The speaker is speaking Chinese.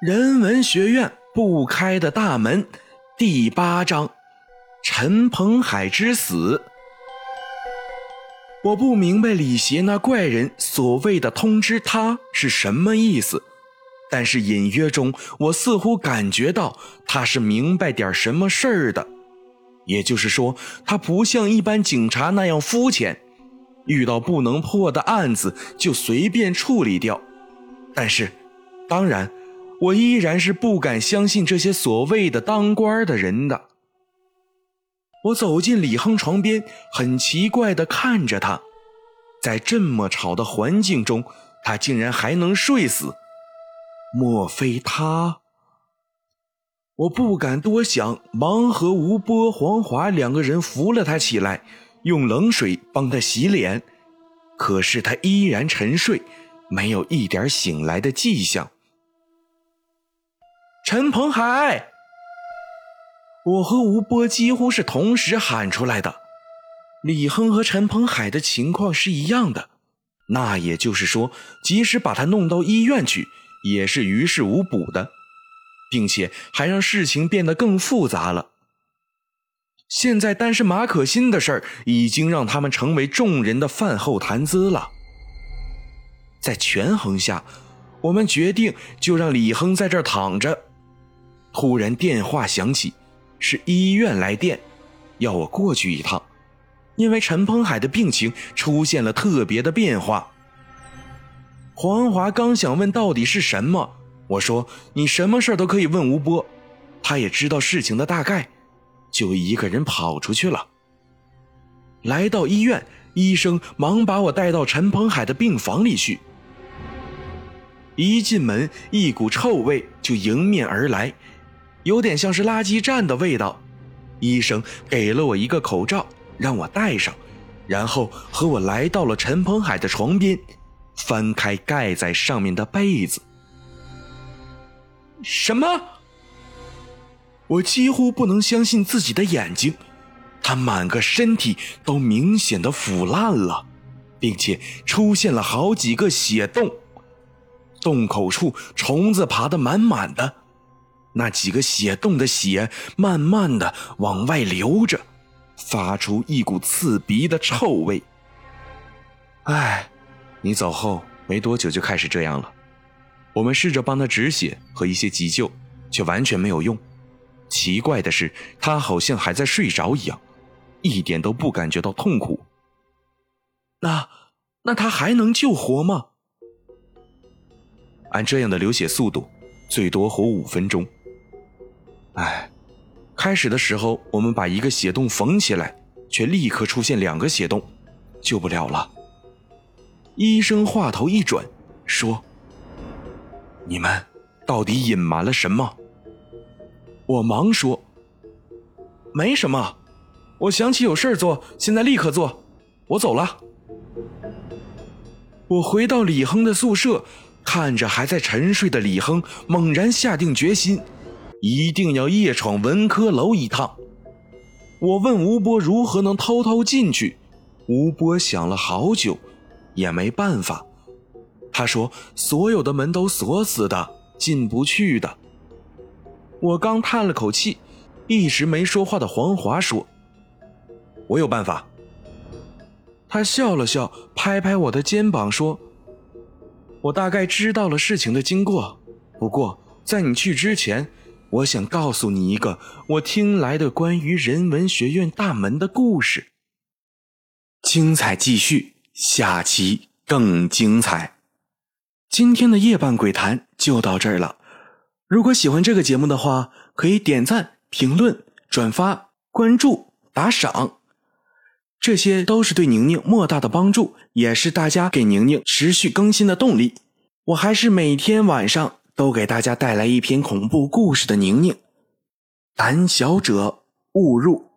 人文学院不开的大门，第八章：陈鹏海之死。我不明白李邪那怪人所谓的通知他是什么意思，但是隐约中我似乎感觉到他是明白点什么事儿的。也就是说，他不像一般警察那样肤浅，遇到不能破的案子就随便处理掉。但是，当然。我依然是不敢相信这些所谓的当官的人的。我走进李亨床边，很奇怪的看着他，在这么吵的环境中，他竟然还能睡死。莫非他？我不敢多想，忙和吴波、黄华两个人扶了他起来，用冷水帮他洗脸，可是他依然沉睡，没有一点醒来的迹象。陈鹏海，我和吴波几乎是同时喊出来的。李亨和陈鹏海的情况是一样的，那也就是说，即使把他弄到医院去，也是于事无补的，并且还让事情变得更复杂了。现在单是马可欣的事儿，已经让他们成为众人的饭后谈资了。在权衡下，我们决定就让李亨在这儿躺着。突然电话响起，是医院来电，要我过去一趟，因为陈鹏海的病情出现了特别的变化。黄华刚想问到底是什么，我说你什么事都可以问吴波，他也知道事情的大概，就一个人跑出去了。来到医院，医生忙把我带到陈鹏海的病房里去。一进门，一股臭味就迎面而来。有点像是垃圾站的味道。医生给了我一个口罩，让我戴上，然后和我来到了陈鹏海的床边，翻开盖在上面的被子。什么？我几乎不能相信自己的眼睛，他满个身体都明显的腐烂了，并且出现了好几个血洞，洞口处虫子爬得满满的。那几个血洞的血慢慢的往外流着，发出一股刺鼻的臭味。哎，你走后没多久就开始这样了。我们试着帮他止血和一些急救，却完全没有用。奇怪的是，他好像还在睡着一样，一点都不感觉到痛苦。那，那他还能救活吗？按这样的流血速度，最多活五分钟。哎，开始的时候我们把一个血洞缝起来，却立刻出现两个血洞，救不了了。医生话头一转，说：“你们到底隐瞒了什么？”我忙说：“没什么，我想起有事做，现在立刻做，我走了。”我回到李亨的宿舍，看着还在沉睡的李亨，猛然下定决心。一定要夜闯文科楼一趟。我问吴波如何能偷偷进去，吴波想了好久，也没办法。他说所有的门都锁死的，进不去的。我刚叹了口气，一直没说话的黄华说：“我有办法。”他笑了笑，拍拍我的肩膀说：“我大概知道了事情的经过，不过在你去之前。”我想告诉你一个我听来的关于人文学院大门的故事。精彩继续，下期更精彩。今天的夜半鬼谈就到这儿了。如果喜欢这个节目的话，可以点赞、评论、转发、关注、打赏，这些都是对宁宁莫大的帮助，也是大家给宁宁持续更新的动力。我还是每天晚上。都给大家带来一篇恐怖故事的宁宁，胆小者勿入。